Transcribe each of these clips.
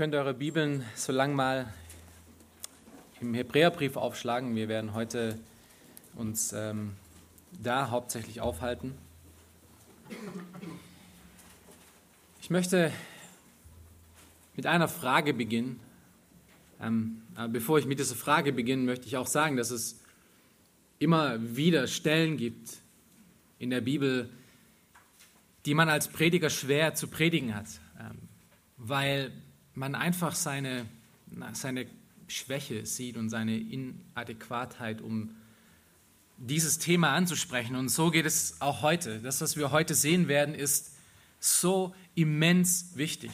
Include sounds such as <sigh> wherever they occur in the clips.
könnt eure Bibeln so lang mal im Hebräerbrief aufschlagen. Wir werden heute uns ähm, da hauptsächlich aufhalten. Ich möchte mit einer Frage beginnen. Ähm, bevor ich mit dieser Frage beginne, möchte ich auch sagen, dass es immer wieder Stellen gibt in der Bibel, die man als Prediger schwer zu predigen hat, ähm, weil man einfach seine, seine Schwäche sieht und seine Inadäquatheit, um dieses Thema anzusprechen. Und so geht es auch heute. Das, was wir heute sehen werden, ist so immens wichtig.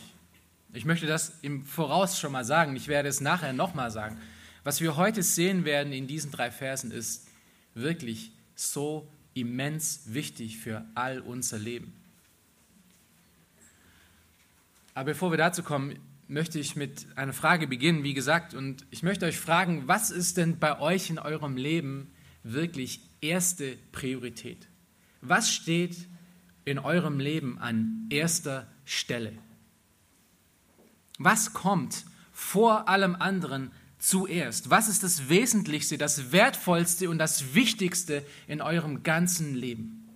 Ich möchte das im Voraus schon mal sagen. Ich werde es nachher nochmal sagen. Was wir heute sehen werden in diesen drei Versen ist wirklich so immens wichtig für all unser Leben. Aber bevor wir dazu kommen, möchte ich mit einer Frage beginnen, wie gesagt. Und ich möchte euch fragen, was ist denn bei euch in eurem Leben wirklich erste Priorität? Was steht in eurem Leben an erster Stelle? Was kommt vor allem anderen zuerst? Was ist das Wesentlichste, das Wertvollste und das Wichtigste in eurem ganzen Leben?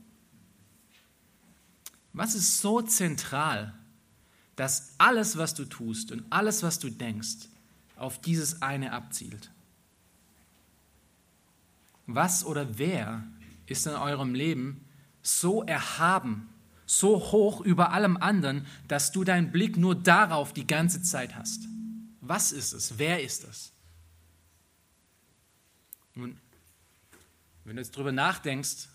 Was ist so zentral, dass alles, was du tust und alles, was du denkst, auf dieses eine abzielt? Was oder wer ist in eurem Leben so erhaben, so hoch über allem anderen, dass du deinen Blick nur darauf die ganze Zeit hast? Was ist es? Wer ist es? Nun, wenn du jetzt drüber nachdenkst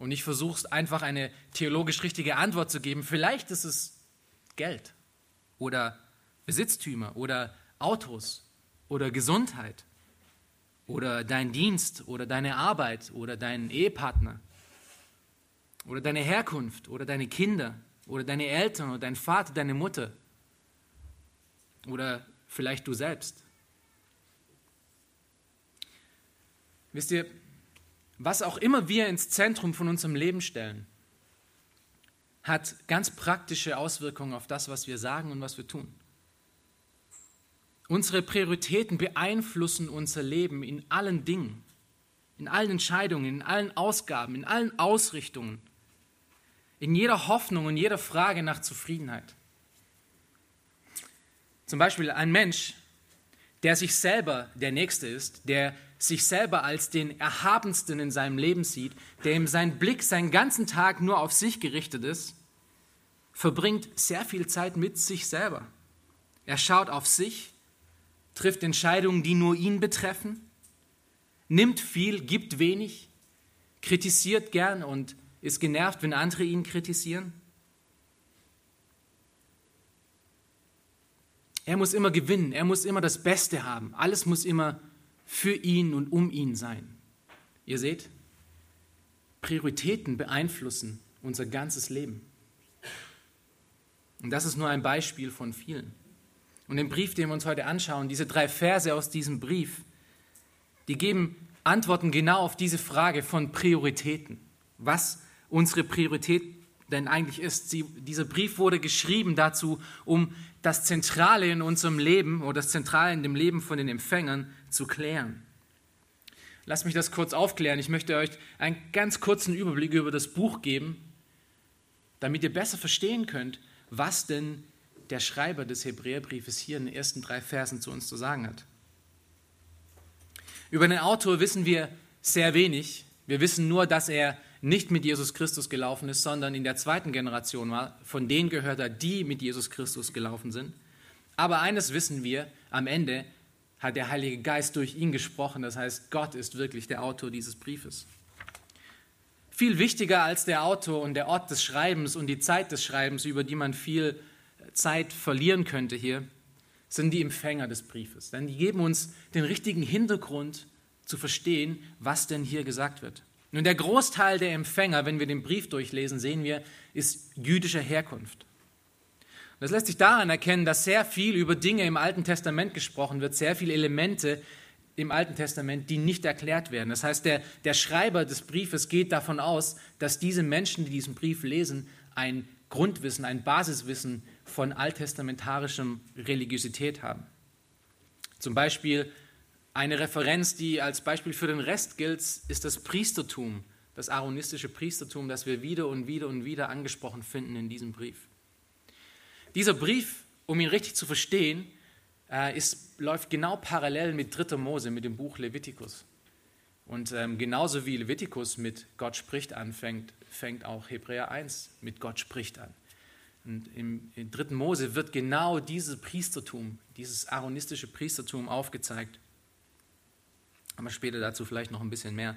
und nicht versuchst, einfach eine theologisch richtige Antwort zu geben, vielleicht ist es Geld oder Besitztümer oder Autos oder Gesundheit oder dein Dienst oder deine Arbeit oder dein Ehepartner oder deine Herkunft oder deine Kinder oder deine Eltern oder dein Vater, deine Mutter oder vielleicht du selbst. Wisst ihr, was auch immer wir ins Zentrum von unserem Leben stellen, hat ganz praktische Auswirkungen auf das, was wir sagen und was wir tun. Unsere Prioritäten beeinflussen unser Leben in allen Dingen, in allen Entscheidungen, in allen Ausgaben, in allen Ausrichtungen, in jeder Hoffnung und jeder Frage nach Zufriedenheit. Zum Beispiel ein Mensch, der sich selber der Nächste ist, der sich selber als den Erhabensten in seinem Leben sieht, der ihm sein Blick seinen ganzen Tag nur auf sich gerichtet ist, verbringt sehr viel Zeit mit sich selber. Er schaut auf sich, trifft Entscheidungen, die nur ihn betreffen, nimmt viel, gibt wenig, kritisiert gern und ist genervt, wenn andere ihn kritisieren. Er muss immer gewinnen, er muss immer das Beste haben, alles muss immer für ihn und um ihn sein. Ihr seht, Prioritäten beeinflussen unser ganzes Leben. Und das ist nur ein Beispiel von vielen. Und im Brief, den wir uns heute anschauen, diese drei Verse aus diesem Brief, die geben Antworten genau auf diese Frage von Prioritäten. Was unsere Priorität denn eigentlich ist. Sie, dieser Brief wurde geschrieben dazu, um das Zentrale in unserem Leben oder das Zentrale in dem Leben von den Empfängern zu klären. Lasst mich das kurz aufklären. Ich möchte euch einen ganz kurzen Überblick über das Buch geben, damit ihr besser verstehen könnt, was denn der Schreiber des Hebräerbriefes hier in den ersten drei Versen zu uns zu sagen hat. Über den Autor wissen wir sehr wenig. Wir wissen nur, dass er nicht mit Jesus Christus gelaufen ist, sondern in der zweiten Generation war. Von denen gehört er, die mit Jesus Christus gelaufen sind. Aber eines wissen wir, am Ende hat der Heilige Geist durch ihn gesprochen. Das heißt, Gott ist wirklich der Autor dieses Briefes. Viel wichtiger als der Autor und der Ort des Schreibens und die Zeit des Schreibens, über die man viel Zeit verlieren könnte hier, sind die Empfänger des Briefes. Denn die geben uns den richtigen Hintergrund zu verstehen, was denn hier gesagt wird. Nun, der Großteil der Empfänger, wenn wir den Brief durchlesen, sehen wir, ist jüdischer Herkunft. Das lässt sich daran erkennen, dass sehr viel über Dinge im Alten Testament gesprochen wird, sehr viele Elemente im Alten Testament, die nicht erklärt werden. Das heißt, der, der Schreiber des Briefes geht davon aus, dass diese Menschen, die diesen Brief lesen, ein Grundwissen, ein Basiswissen von alttestamentarischem Religiosität haben. Zum Beispiel eine Referenz, die als Beispiel für den Rest gilt, ist das Priestertum, das aaronistische Priestertum, das wir wieder und wieder und wieder angesprochen finden in diesem Brief. Dieser Brief, um ihn richtig zu verstehen, äh, ist, läuft genau parallel mit 3. Mose, mit dem Buch Levitikus. Und ähm, genauso wie Levitikus mit Gott spricht anfängt, fängt auch Hebräer 1 mit Gott spricht an. Und im, im 3. Mose wird genau dieses Priestertum, dieses aaronistische Priestertum aufgezeigt. Aber später dazu vielleicht noch ein bisschen mehr.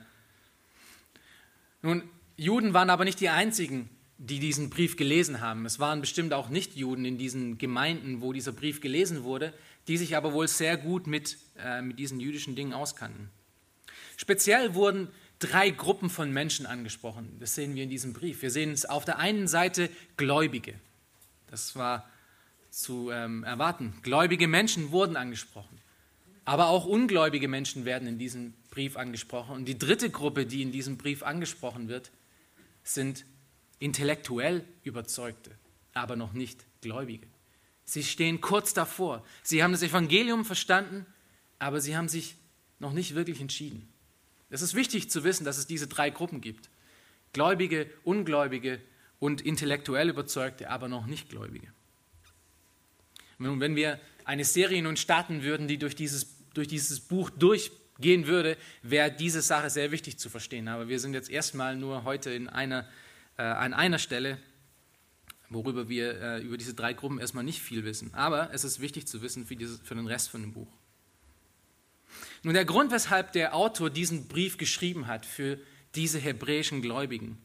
Nun, Juden waren aber nicht die einzigen, die diesen Brief gelesen haben. Es waren bestimmt auch Nicht-Juden in diesen Gemeinden, wo dieser Brief gelesen wurde, die sich aber wohl sehr gut mit, äh, mit diesen jüdischen Dingen auskannten. Speziell wurden drei Gruppen von Menschen angesprochen. Das sehen wir in diesem Brief. Wir sehen es auf der einen Seite Gläubige. Das war zu ähm, erwarten. Gläubige Menschen wurden angesprochen. Aber auch ungläubige Menschen werden in diesem Brief angesprochen. Und die dritte Gruppe, die in diesem Brief angesprochen wird, sind intellektuell Überzeugte, aber noch nicht Gläubige. Sie stehen kurz davor. Sie haben das Evangelium verstanden, aber sie haben sich noch nicht wirklich entschieden. Es ist wichtig zu wissen, dass es diese drei Gruppen gibt. Gläubige, Ungläubige und intellektuell Überzeugte, aber noch nicht Gläubige. Nun, wenn wir eine Serie nun starten würden, die durch dieses, durch dieses Buch durchgehen würde, wäre diese Sache sehr wichtig zu verstehen. Aber wir sind jetzt erstmal nur heute in einer, äh, an einer Stelle, worüber wir äh, über diese drei Gruppen erstmal nicht viel wissen. Aber es ist wichtig zu wissen für, dieses, für den Rest von dem Buch. Nun, der Grund, weshalb der Autor diesen Brief geschrieben hat für diese hebräischen Gläubigen,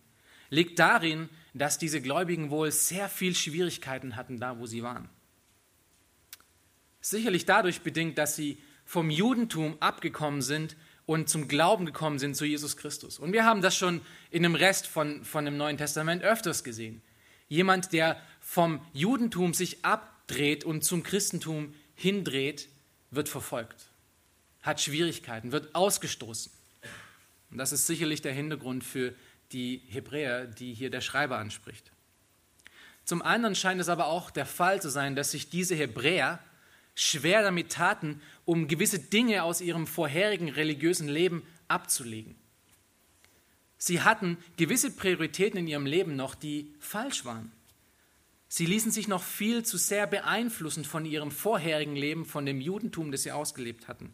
liegt darin, dass diese Gläubigen wohl sehr viel Schwierigkeiten hatten, da wo sie waren. Sicherlich dadurch bedingt, dass sie vom Judentum abgekommen sind und zum Glauben gekommen sind zu Jesus Christus. Und wir haben das schon in dem Rest von, von dem Neuen Testament öfters gesehen. Jemand, der vom Judentum sich abdreht und zum Christentum hindreht, wird verfolgt, hat Schwierigkeiten, wird ausgestoßen. Und das ist sicherlich der Hintergrund für die Hebräer, die hier der Schreiber anspricht. Zum anderen scheint es aber auch der Fall zu sein, dass sich diese Hebräer schwer damit taten, um gewisse Dinge aus ihrem vorherigen religiösen Leben abzulegen. Sie hatten gewisse Prioritäten in ihrem Leben noch, die falsch waren. Sie ließen sich noch viel zu sehr beeinflussen von ihrem vorherigen Leben, von dem Judentum, das sie ausgelebt hatten.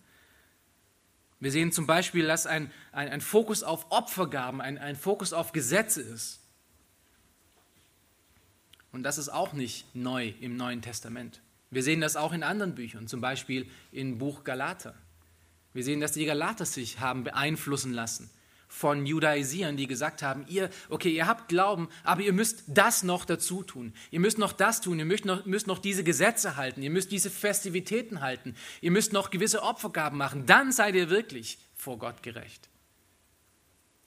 Wir sehen zum Beispiel, dass ein, ein, ein Fokus auf Opfergaben, ein, ein Fokus auf Gesetze ist. Und das ist auch nicht neu im Neuen Testament. Wir sehen das auch in anderen Büchern, zum Beispiel im Buch Galater. Wir sehen, dass die Galater sich haben beeinflussen lassen von Judaisieren, die gesagt haben, ihr, okay, ihr habt Glauben, aber ihr müsst das noch dazu tun. Ihr müsst noch das tun, ihr müsst noch, müsst noch diese Gesetze halten, ihr müsst diese Festivitäten halten, ihr müsst noch gewisse Opfergaben machen, dann seid ihr wirklich vor Gott gerecht.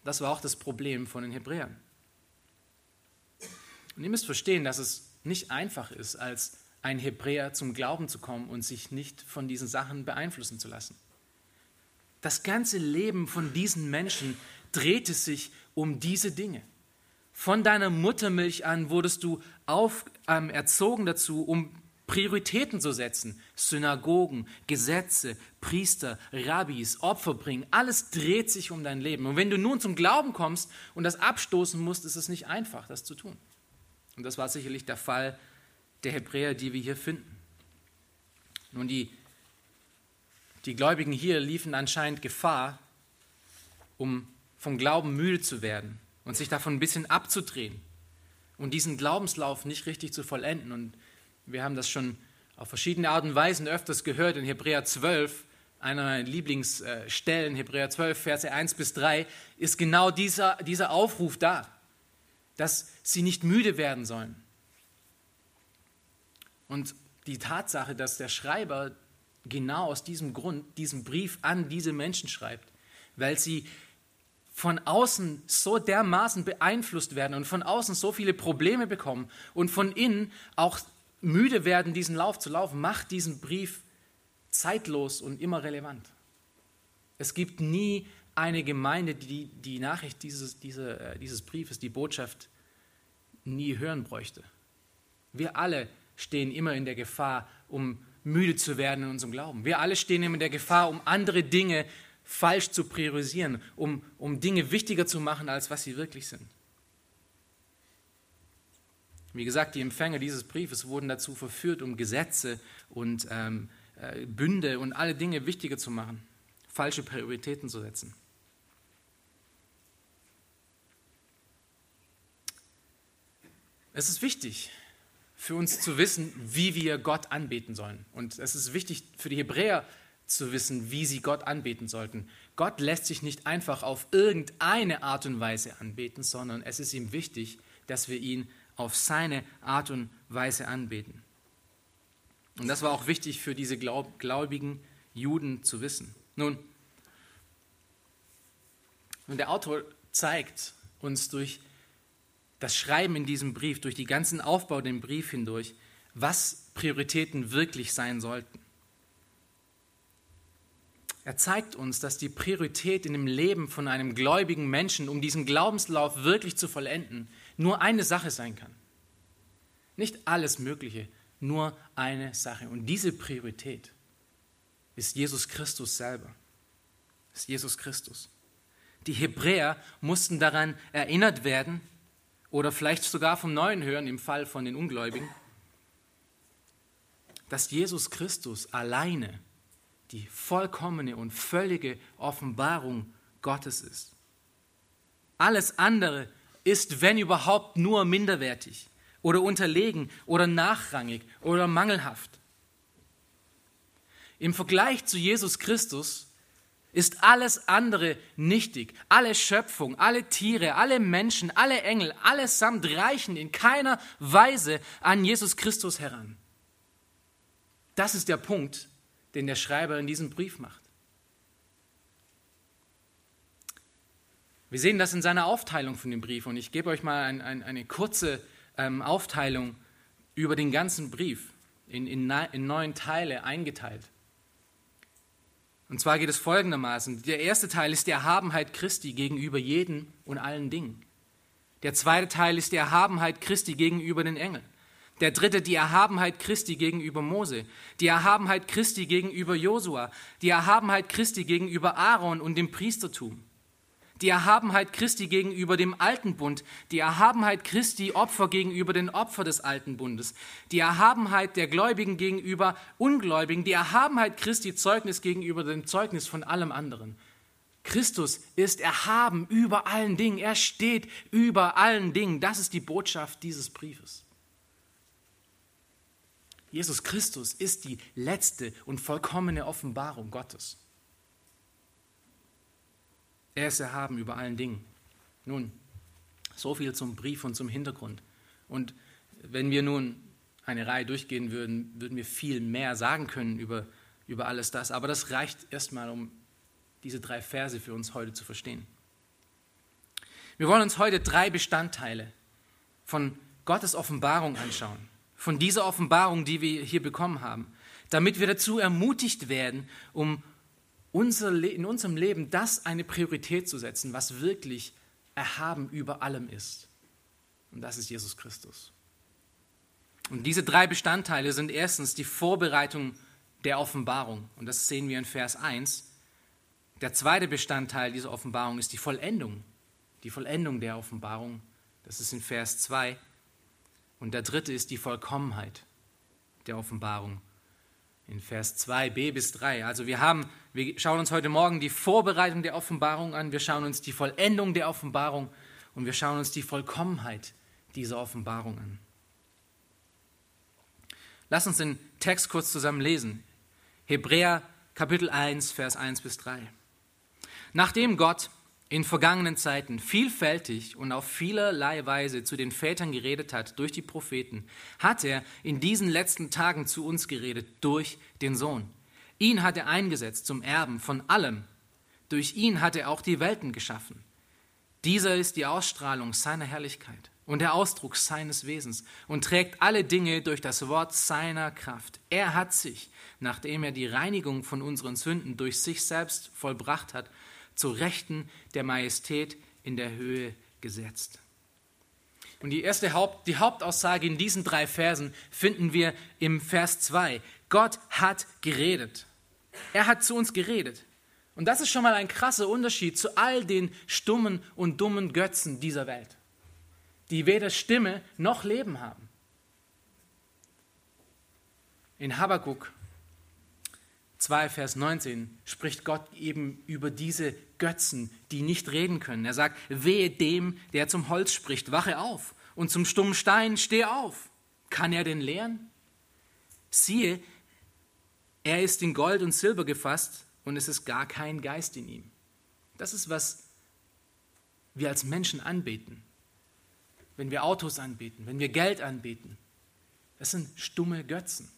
Das war auch das Problem von den Hebräern. Und ihr müsst verstehen, dass es nicht einfach ist, als ein Hebräer zum Glauben zu kommen und sich nicht von diesen Sachen beeinflussen zu lassen. Das ganze Leben von diesen Menschen drehte sich um diese Dinge. Von deiner Muttermilch an wurdest du auf, ähm, erzogen dazu, um Prioritäten zu setzen. Synagogen, Gesetze, Priester, Rabbis, Opfer bringen. Alles dreht sich um dein Leben. Und wenn du nun zum Glauben kommst und das abstoßen musst, ist es nicht einfach, das zu tun. Und das war sicherlich der Fall der Hebräer, die wir hier finden. Nun, die, die Gläubigen hier liefen anscheinend Gefahr, um vom Glauben müde zu werden und sich davon ein bisschen abzudrehen und diesen Glaubenslauf nicht richtig zu vollenden. Und wir haben das schon auf verschiedene Arten und Weisen öfters gehört in Hebräer 12, einer meiner Lieblingsstellen, Hebräer 12, Verse 1 bis 3, ist genau dieser, dieser Aufruf da, dass sie nicht müde werden sollen. Und die Tatsache, dass der Schreiber genau aus diesem Grund diesen Brief an diese Menschen schreibt, weil sie von außen so dermaßen beeinflusst werden und von außen so viele Probleme bekommen und von innen auch müde werden, diesen Lauf zu laufen, macht diesen Brief zeitlos und immer relevant. Es gibt nie eine Gemeinde, die die Nachricht dieses, diese, äh, dieses Briefes, die Botschaft nie hören bräuchte. Wir alle stehen immer in der Gefahr, um müde zu werden in unserem Glauben. Wir alle stehen in der Gefahr, um andere Dinge falsch zu priorisieren, um, um Dinge wichtiger zu machen, als was sie wirklich sind. Wie gesagt, die Empfänger dieses Briefes wurden dazu verführt, um Gesetze und ähm, äh, Bünde und alle Dinge wichtiger zu machen, falsche Prioritäten zu setzen. Es ist wichtig für uns zu wissen, wie wir Gott anbeten sollen. Und es ist wichtig für die Hebräer zu wissen, wie sie Gott anbeten sollten. Gott lässt sich nicht einfach auf irgendeine Art und Weise anbeten, sondern es ist ihm wichtig, dass wir ihn auf seine Art und Weise anbeten. Und das war auch wichtig für diese gläubigen Juden zu wissen. Nun, und der Autor zeigt uns durch das Schreiben in diesem Brief, durch den ganzen Aufbau den Brief hindurch, was Prioritäten wirklich sein sollten. Er zeigt uns, dass die Priorität in dem Leben von einem gläubigen Menschen, um diesen Glaubenslauf wirklich zu vollenden, nur eine Sache sein kann. Nicht alles Mögliche, nur eine Sache. Und diese Priorität ist Jesus Christus selber. Ist Jesus Christus. Die Hebräer mussten daran erinnert werden, oder vielleicht sogar vom Neuen hören im Fall von den Ungläubigen, dass Jesus Christus alleine die vollkommene und völlige Offenbarung Gottes ist. Alles andere ist, wenn überhaupt, nur minderwertig oder unterlegen oder nachrangig oder mangelhaft. Im Vergleich zu Jesus Christus ist alles andere nichtig. Alle Schöpfung, alle Tiere, alle Menschen, alle Engel, allesamt reichen in keiner Weise an Jesus Christus heran. Das ist der Punkt, den der Schreiber in diesem Brief macht. Wir sehen das in seiner Aufteilung von dem Brief und ich gebe euch mal ein, ein, eine kurze ähm, Aufteilung über den ganzen Brief in, in, in neun Teile eingeteilt. Und zwar geht es folgendermaßen. Der erste Teil ist die Erhabenheit Christi gegenüber jedem und allen Dingen. Der zweite Teil ist die Erhabenheit Christi gegenüber den Engeln. Der dritte die Erhabenheit Christi gegenüber Mose, die Erhabenheit Christi gegenüber Josua, die Erhabenheit Christi gegenüber Aaron und dem Priestertum die Erhabenheit Christi gegenüber dem alten Bund, die Erhabenheit Christi Opfer gegenüber den Opfern des alten Bundes, die Erhabenheit der Gläubigen gegenüber Ungläubigen, die Erhabenheit Christi Zeugnis gegenüber dem Zeugnis von allem anderen. Christus ist erhaben über allen Dingen, er steht über allen Dingen. Das ist die Botschaft dieses Briefes. Jesus Christus ist die letzte und vollkommene Offenbarung Gottes. Er ist erhaben über allen Dingen. Nun, so viel zum Brief und zum Hintergrund. Und wenn wir nun eine Reihe durchgehen würden, würden wir viel mehr sagen können über, über alles das. Aber das reicht erstmal, um diese drei Verse für uns heute zu verstehen. Wir wollen uns heute drei Bestandteile von Gottes Offenbarung anschauen. Von dieser Offenbarung, die wir hier bekommen haben. Damit wir dazu ermutigt werden, um in unserem Leben das eine Priorität zu setzen, was wirklich erhaben über allem ist. Und das ist Jesus Christus. Und diese drei Bestandteile sind erstens die Vorbereitung der Offenbarung. Und das sehen wir in Vers 1. Der zweite Bestandteil dieser Offenbarung ist die Vollendung. Die Vollendung der Offenbarung. Das ist in Vers 2. Und der dritte ist die Vollkommenheit der Offenbarung in Vers 2b bis 3. Also wir haben, wir schauen uns heute Morgen die Vorbereitung der Offenbarung an, wir schauen uns die Vollendung der Offenbarung und wir schauen uns die Vollkommenheit dieser Offenbarung an. Lass uns den Text kurz zusammen lesen. Hebräer Kapitel 1, Vers 1 bis 3. Nachdem Gott in vergangenen Zeiten vielfältig und auf vielerlei Weise zu den Vätern geredet hat durch die Propheten, hat er in diesen letzten Tagen zu uns geredet durch den Sohn. Ihn hat er eingesetzt zum Erben von allem. Durch ihn hat er auch die Welten geschaffen. Dieser ist die Ausstrahlung seiner Herrlichkeit und der Ausdruck seines Wesens und trägt alle Dinge durch das Wort seiner Kraft. Er hat sich, nachdem er die Reinigung von unseren Sünden durch sich selbst vollbracht hat, zu Rechten der Majestät in der Höhe gesetzt. Und die erste Haupt, die Hauptaussage in diesen drei Versen finden wir im Vers 2. Gott hat geredet. Er hat zu uns geredet. Und das ist schon mal ein krasser Unterschied zu all den stummen und dummen Götzen dieser Welt, die weder Stimme noch Leben haben. In Habakkuk 2, Vers 19 spricht Gott eben über diese Götzen, die nicht reden können. Er sagt, wehe dem, der zum Holz spricht, wache auf und zum stummen Stein, steh auf. Kann er denn lehren? Siehe, er ist in Gold und Silber gefasst und es ist gar kein Geist in ihm. Das ist, was wir als Menschen anbeten. Wenn wir Autos anbeten, wenn wir Geld anbeten. Das sind stumme Götzen.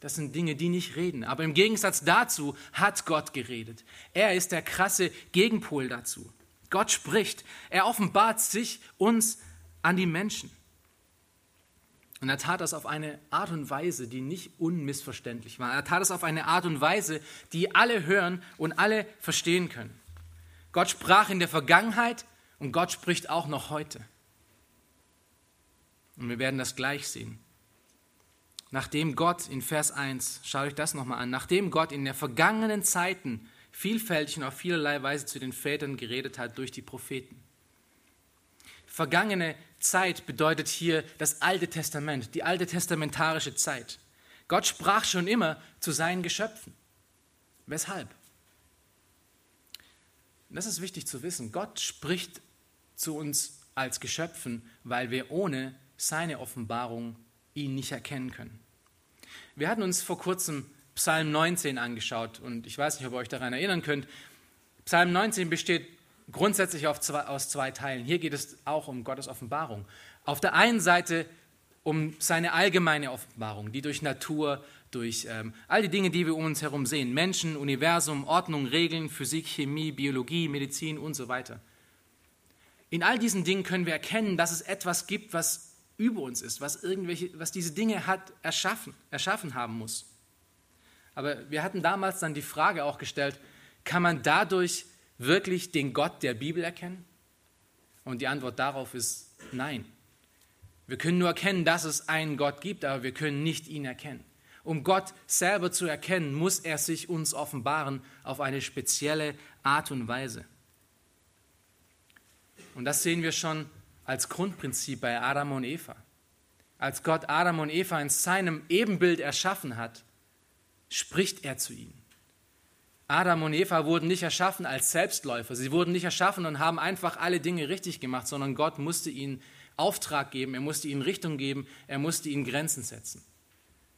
Das sind Dinge, die nicht reden. Aber im Gegensatz dazu hat Gott geredet. Er ist der krasse Gegenpol dazu. Gott spricht. Er offenbart sich uns an die Menschen. Und er tat das auf eine Art und Weise, die nicht unmissverständlich war. Er tat es auf eine Art und Weise, die alle hören und alle verstehen können. Gott sprach in der Vergangenheit und Gott spricht auch noch heute. Und wir werden das gleich sehen nachdem Gott in Vers 1, schaut euch das nochmal an, nachdem Gott in der vergangenen Zeiten vielfältig und auf vielerlei Weise zu den Vätern geredet hat durch die Propheten. Vergangene Zeit bedeutet hier das Alte Testament, die alte testamentarische Zeit. Gott sprach schon immer zu seinen Geschöpfen. Weshalb? Das ist wichtig zu wissen. Gott spricht zu uns als Geschöpfen, weil wir ohne seine Offenbarung ihn nicht erkennen können. Wir hatten uns vor kurzem Psalm 19 angeschaut und ich weiß nicht, ob ihr euch daran erinnern könnt. Psalm 19 besteht grundsätzlich zwei, aus zwei Teilen. Hier geht es auch um Gottes Offenbarung. Auf der einen Seite um seine allgemeine Offenbarung, die durch Natur, durch ähm, all die Dinge, die wir um uns herum sehen, Menschen, Universum, Ordnung, Regeln, Physik, Chemie, Biologie, Medizin und so weiter. In all diesen Dingen können wir erkennen, dass es etwas gibt, was über uns ist, was, irgendwelche, was diese Dinge hat erschaffen, erschaffen haben muss. Aber wir hatten damals dann die Frage auch gestellt, kann man dadurch wirklich den Gott der Bibel erkennen? Und die Antwort darauf ist nein. Wir können nur erkennen, dass es einen Gott gibt, aber wir können nicht ihn erkennen. Um Gott selber zu erkennen, muss er sich uns offenbaren auf eine spezielle Art und Weise. Und das sehen wir schon als Grundprinzip bei Adam und Eva. Als Gott Adam und Eva in seinem Ebenbild erschaffen hat, spricht er zu ihnen. Adam und Eva wurden nicht erschaffen als Selbstläufer. Sie wurden nicht erschaffen und haben einfach alle Dinge richtig gemacht, sondern Gott musste ihnen Auftrag geben, er musste ihnen Richtung geben, er musste ihnen Grenzen setzen.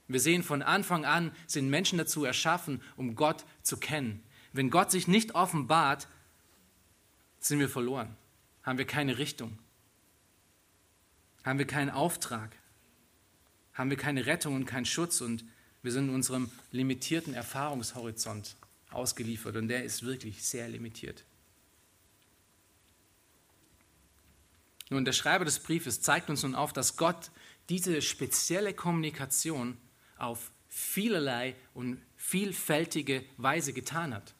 Wir sehen, von Anfang an sind Menschen dazu erschaffen, um Gott zu kennen. Wenn Gott sich nicht offenbart, sind wir verloren, haben wir keine Richtung, haben wir keinen Auftrag, haben wir keine Rettung und keinen Schutz und wir sind in unserem limitierten Erfahrungshorizont ausgeliefert und der ist wirklich sehr limitiert. Nun, der Schreiber des Briefes zeigt uns nun auf, dass Gott diese spezielle Kommunikation auf vielerlei und vielfältige Weise getan hat.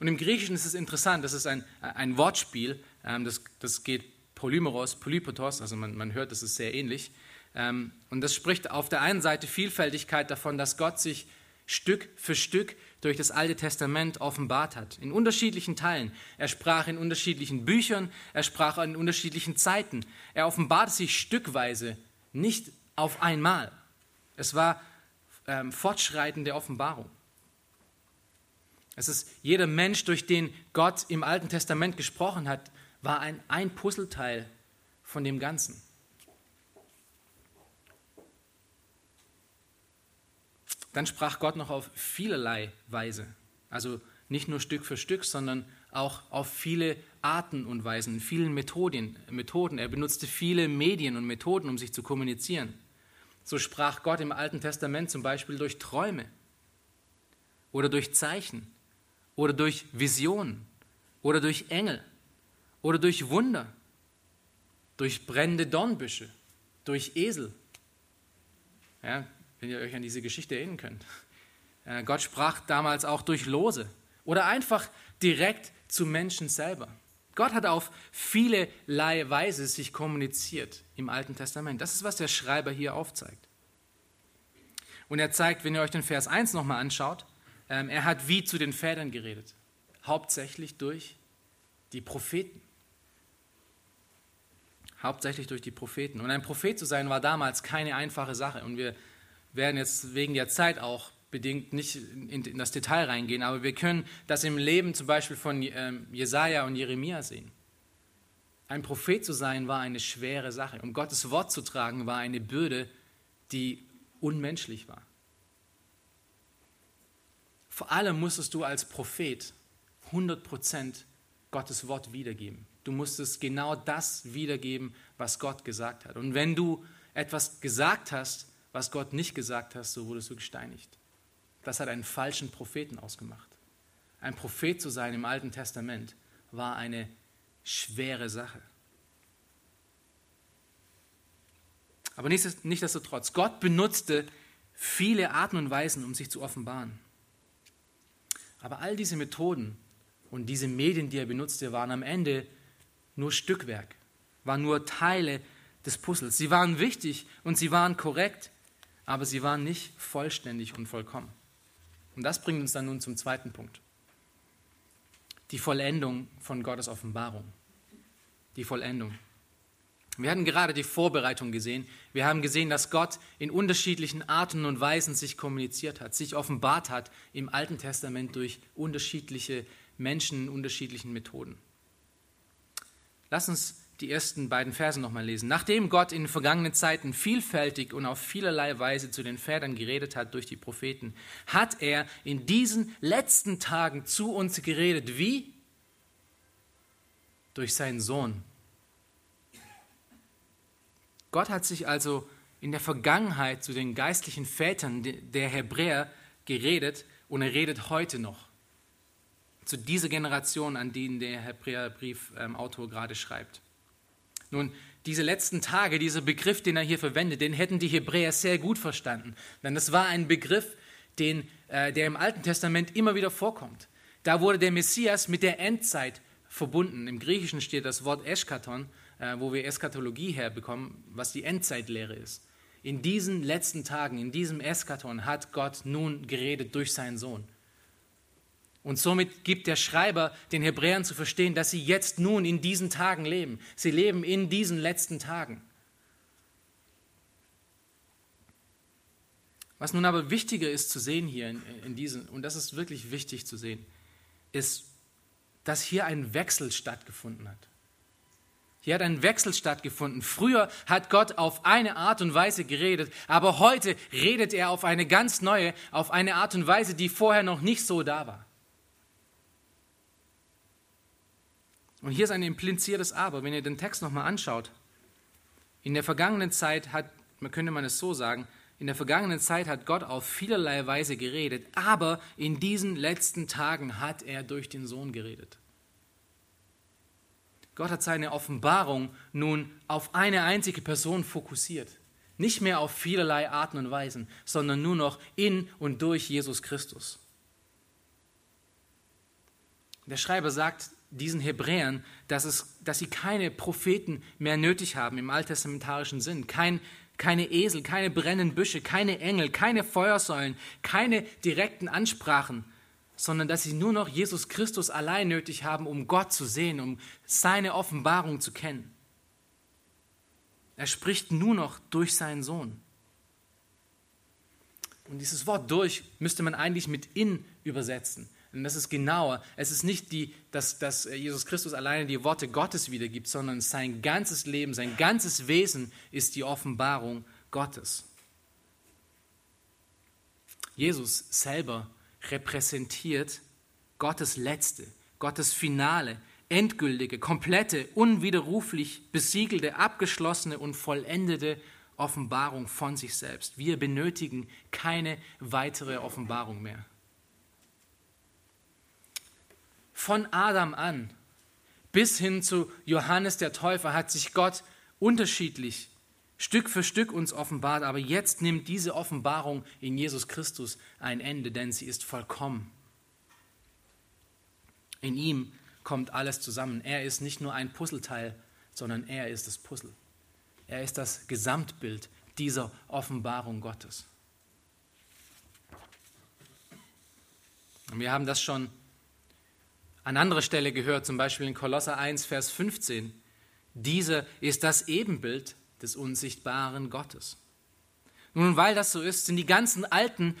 Und im Griechischen ist es interessant, das ist ein, ein Wortspiel, ähm, das, das geht Polymeros, Polypotos, also man, man hört, das ist sehr ähnlich. Ähm, und das spricht auf der einen Seite Vielfältigkeit davon, dass Gott sich Stück für Stück durch das Alte Testament offenbart hat, in unterschiedlichen Teilen. Er sprach in unterschiedlichen Büchern, er sprach in unterschiedlichen Zeiten. Er offenbarte sich stückweise, nicht auf einmal. Es war ähm, fortschreitende Offenbarung. Es ist jeder Mensch, durch den Gott im Alten Testament gesprochen hat, war ein, ein Puzzleteil von dem Ganzen. Dann sprach Gott noch auf vielerlei Weise. Also nicht nur Stück für Stück, sondern auch auf viele Arten und Weisen, vielen Methoden, Methoden. Er benutzte viele Medien und Methoden, um sich zu kommunizieren. So sprach Gott im Alten Testament zum Beispiel durch Träume oder durch Zeichen oder durch Visionen oder durch Engel oder durch Wunder, durch brennende Dornbüsche, durch Esel. Ja, wenn ihr euch an diese Geschichte erinnern könnt. Äh, Gott sprach damals auch durch Lose oder einfach direkt zu Menschen selber. Gott hat auf vielerlei Weise sich kommuniziert im Alten Testament. Das ist, was der Schreiber hier aufzeigt. Und er zeigt, wenn ihr euch den Vers 1 nochmal anschaut, ähm, er hat wie zu den Vätern geredet. Hauptsächlich durch die Propheten. Hauptsächlich durch die Propheten. Und ein Prophet zu sein war damals keine einfache Sache. Und wir werden jetzt wegen der Zeit auch bedingt nicht in, das Detail reingehen, aber wir können das im Leben zum Beispiel von ähm, Jesaja und Jeremia sehen. Ein Prophet zu sein war eine schwere Sache und Gottes Wort zu tragen war eine Bürde, die unmenschlich war. Vor allem musstest du als Prophet 100% Gottes Wort wiedergeben. Du musstest genau das wiedergeben, was Gott gesagt hat. Und wenn du etwas gesagt hast, was Gott nicht gesagt hat, so wurdest du gesteinigt. Das hat einen falschen Propheten ausgemacht. Ein Prophet zu sein im Alten Testament war eine schwere Sache. Aber nichtsdestotrotz, Gott benutzte viele Arten und Weisen, um sich zu offenbaren. Aber all diese Methoden und diese Medien, die er benutzte, waren am Ende nur Stückwerk, waren nur Teile des Puzzles. Sie waren wichtig und sie waren korrekt, aber sie waren nicht vollständig und vollkommen. Und das bringt uns dann nun zum zweiten Punkt. Die Vollendung von Gottes Offenbarung. Die Vollendung. Wir hatten gerade die Vorbereitung gesehen. Wir haben gesehen, dass Gott in unterschiedlichen Arten und Weisen sich kommuniziert hat, sich offenbart hat im Alten Testament durch unterschiedliche Menschen unterschiedlichen Methoden. Lass uns die ersten beiden Verse nochmal lesen. Nachdem Gott in vergangenen Zeiten vielfältig und auf vielerlei Weise zu den Vätern geredet hat durch die Propheten, hat er in diesen letzten Tagen zu uns geredet. Wie? Durch seinen Sohn. Gott hat sich also in der Vergangenheit zu den geistlichen Vätern der Hebräer geredet und er redet heute noch. Zu dieser Generation, an denen der Hebräerbriefautor gerade schreibt. Nun, diese letzten Tage, dieser Begriff, den er hier verwendet, den hätten die Hebräer sehr gut verstanden. Denn das war ein Begriff, den, äh, der im Alten Testament immer wieder vorkommt. Da wurde der Messias mit der Endzeit verbunden. Im Griechischen steht das Wort Eschkaton, äh, wo wir Eschatologie herbekommen, was die Endzeitlehre ist. In diesen letzten Tagen, in diesem Eskaton hat Gott nun geredet durch seinen Sohn. Und somit gibt der Schreiber den Hebräern zu verstehen, dass sie jetzt nun in diesen Tagen leben. Sie leben in diesen letzten Tagen. Was nun aber wichtiger ist zu sehen hier in, in diesen, und das ist wirklich wichtig zu sehen, ist, dass hier ein Wechsel stattgefunden hat. Hier hat ein Wechsel stattgefunden. Früher hat Gott auf eine Art und Weise geredet, aber heute redet er auf eine ganz neue, auf eine Art und Weise, die vorher noch nicht so da war. Und hier ist ein impliziertes Aber, wenn ihr den Text nochmal anschaut. In der vergangenen Zeit hat, man könnte man es so sagen, in der vergangenen Zeit hat Gott auf vielerlei Weise geredet, aber in diesen letzten Tagen hat er durch den Sohn geredet. Gott hat seine Offenbarung nun auf eine einzige Person fokussiert. Nicht mehr auf vielerlei Arten und Weisen, sondern nur noch in und durch Jesus Christus. Der Schreiber sagt diesen Hebräern, dass, es, dass sie keine Propheten mehr nötig haben im alttestamentarischen Sinn. Kein, keine Esel, keine brennenden Büsche, keine Engel, keine Feuersäulen, keine direkten Ansprachen, sondern dass sie nur noch Jesus Christus allein nötig haben, um Gott zu sehen, um seine Offenbarung zu kennen. Er spricht nur noch durch seinen Sohn. Und dieses Wort durch müsste man eigentlich mit in übersetzen. Und das ist genauer. Es ist nicht, die, dass, dass Jesus Christus alleine die Worte Gottes wiedergibt, sondern sein ganzes Leben, sein ganzes Wesen ist die Offenbarung Gottes. Jesus selber repräsentiert Gottes letzte, Gottes finale, endgültige, komplette, unwiderruflich besiegelte, abgeschlossene und vollendete Offenbarung von sich selbst. Wir benötigen keine weitere Offenbarung mehr. Von Adam an bis hin zu Johannes der Täufer hat sich Gott unterschiedlich Stück für Stück uns offenbart, aber jetzt nimmt diese Offenbarung in Jesus Christus ein Ende, denn sie ist vollkommen. In ihm kommt alles zusammen. Er ist nicht nur ein Puzzleteil, sondern er ist das Puzzle. Er ist das Gesamtbild dieser Offenbarung Gottes. Und wir haben das schon an anderer Stelle gehört, zum Beispiel in Kolosser 1, Vers 15. Dieser ist das Ebenbild des unsichtbaren Gottes. Nun, weil das so ist, sind die ganzen alten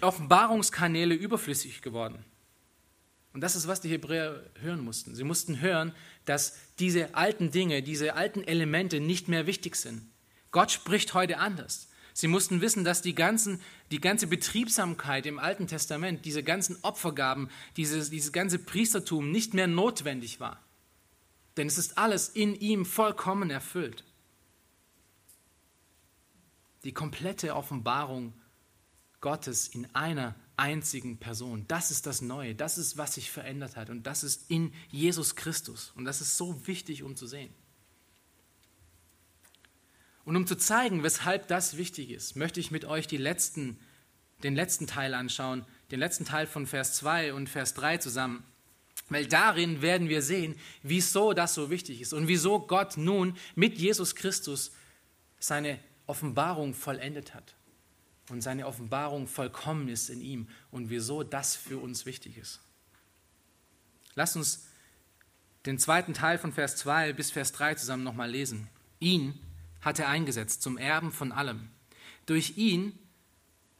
Offenbarungskanäle überflüssig geworden. Und das ist, was die Hebräer hören mussten. Sie mussten hören, dass diese alten Dinge, diese alten Elemente nicht mehr wichtig sind. Gott spricht heute anders. Sie mussten wissen, dass die, ganzen, die ganze Betriebsamkeit im Alten Testament, diese ganzen Opfergaben, dieses, dieses ganze Priestertum nicht mehr notwendig war. Denn es ist alles in ihm vollkommen erfüllt. Die komplette Offenbarung Gottes in einer einzigen Person. Das ist das Neue, das ist, was sich verändert hat und das ist in Jesus Christus. Und das ist so wichtig, um zu sehen. Und um zu zeigen, weshalb das wichtig ist, möchte ich mit euch letzten, den letzten Teil anschauen, den letzten Teil von Vers 2 und Vers 3 zusammen. Weil darin werden wir sehen, wieso das so wichtig ist und wieso Gott nun mit Jesus Christus seine Offenbarung vollendet hat und seine Offenbarung vollkommen ist in ihm und wieso das für uns wichtig ist. Lasst uns den zweiten Teil von Vers 2 bis Vers 3 zusammen nochmal lesen. Ihn hat er eingesetzt zum Erben von allem. Durch ihn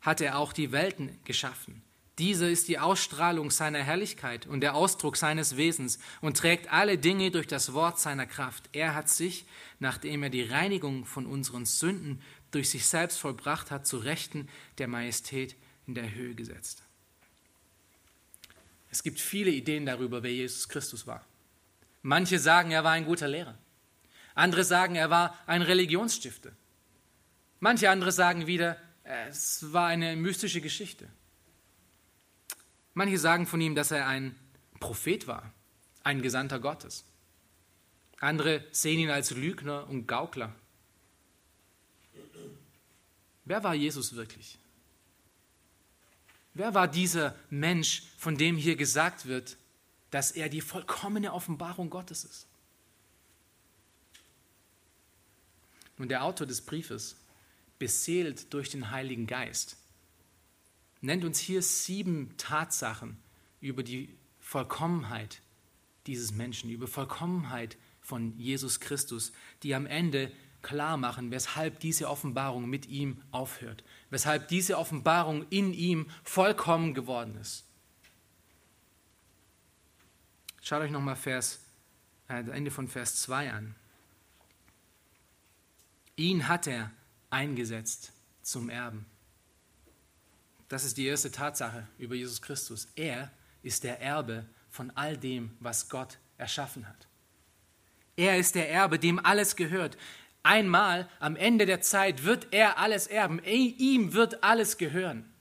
hat er auch die Welten geschaffen. Diese ist die Ausstrahlung seiner Herrlichkeit und der Ausdruck seines Wesens und trägt alle Dinge durch das Wort seiner Kraft. Er hat sich, nachdem er die Reinigung von unseren Sünden durch sich selbst vollbracht hat, zu Rechten der Majestät in der Höhe gesetzt. Es gibt viele Ideen darüber, wer Jesus Christus war. Manche sagen, er war ein guter Lehrer. Andere sagen, er war ein Religionsstifter. Manche andere sagen wieder, es war eine mystische Geschichte. Manche sagen von ihm, dass er ein Prophet war, ein Gesandter Gottes. Andere sehen ihn als Lügner und Gaukler. Wer war Jesus wirklich? Wer war dieser Mensch, von dem hier gesagt wird, dass er die vollkommene Offenbarung Gottes ist? Nun, der Autor des Briefes, beseelt durch den Heiligen Geist, nennt uns hier sieben Tatsachen über die Vollkommenheit dieses Menschen, über Vollkommenheit von Jesus Christus, die am Ende klar machen, weshalb diese Offenbarung mit ihm aufhört, weshalb diese Offenbarung in ihm vollkommen geworden ist. Schaut euch nochmal Vers, äh, Ende von Vers 2 an. Ihn hat er eingesetzt zum Erben. Das ist die erste Tatsache über Jesus Christus. Er ist der Erbe von all dem, was Gott erschaffen hat. Er ist der Erbe, dem alles gehört. Einmal am Ende der Zeit wird er alles erben. Ihm wird alles gehören.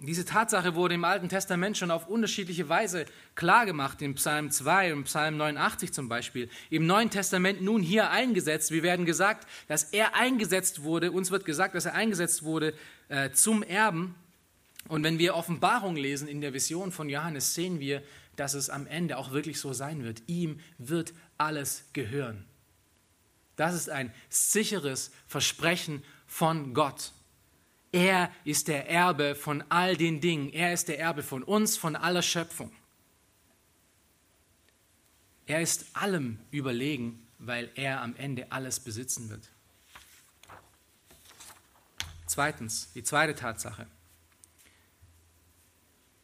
Diese Tatsache wurde im Alten Testament schon auf unterschiedliche Weise klargemacht, in Psalm 2 und Psalm 89 zum Beispiel. Im Neuen Testament nun hier eingesetzt. Wir werden gesagt, dass er eingesetzt wurde, uns wird gesagt, dass er eingesetzt wurde äh, zum Erben. Und wenn wir Offenbarung lesen in der Vision von Johannes, sehen wir, dass es am Ende auch wirklich so sein wird. Ihm wird alles gehören. Das ist ein sicheres Versprechen von Gott. Er ist der Erbe von all den Dingen. Er ist der Erbe von uns, von aller Schöpfung. Er ist allem überlegen, weil er am Ende alles besitzen wird. Zweitens, die zweite Tatsache.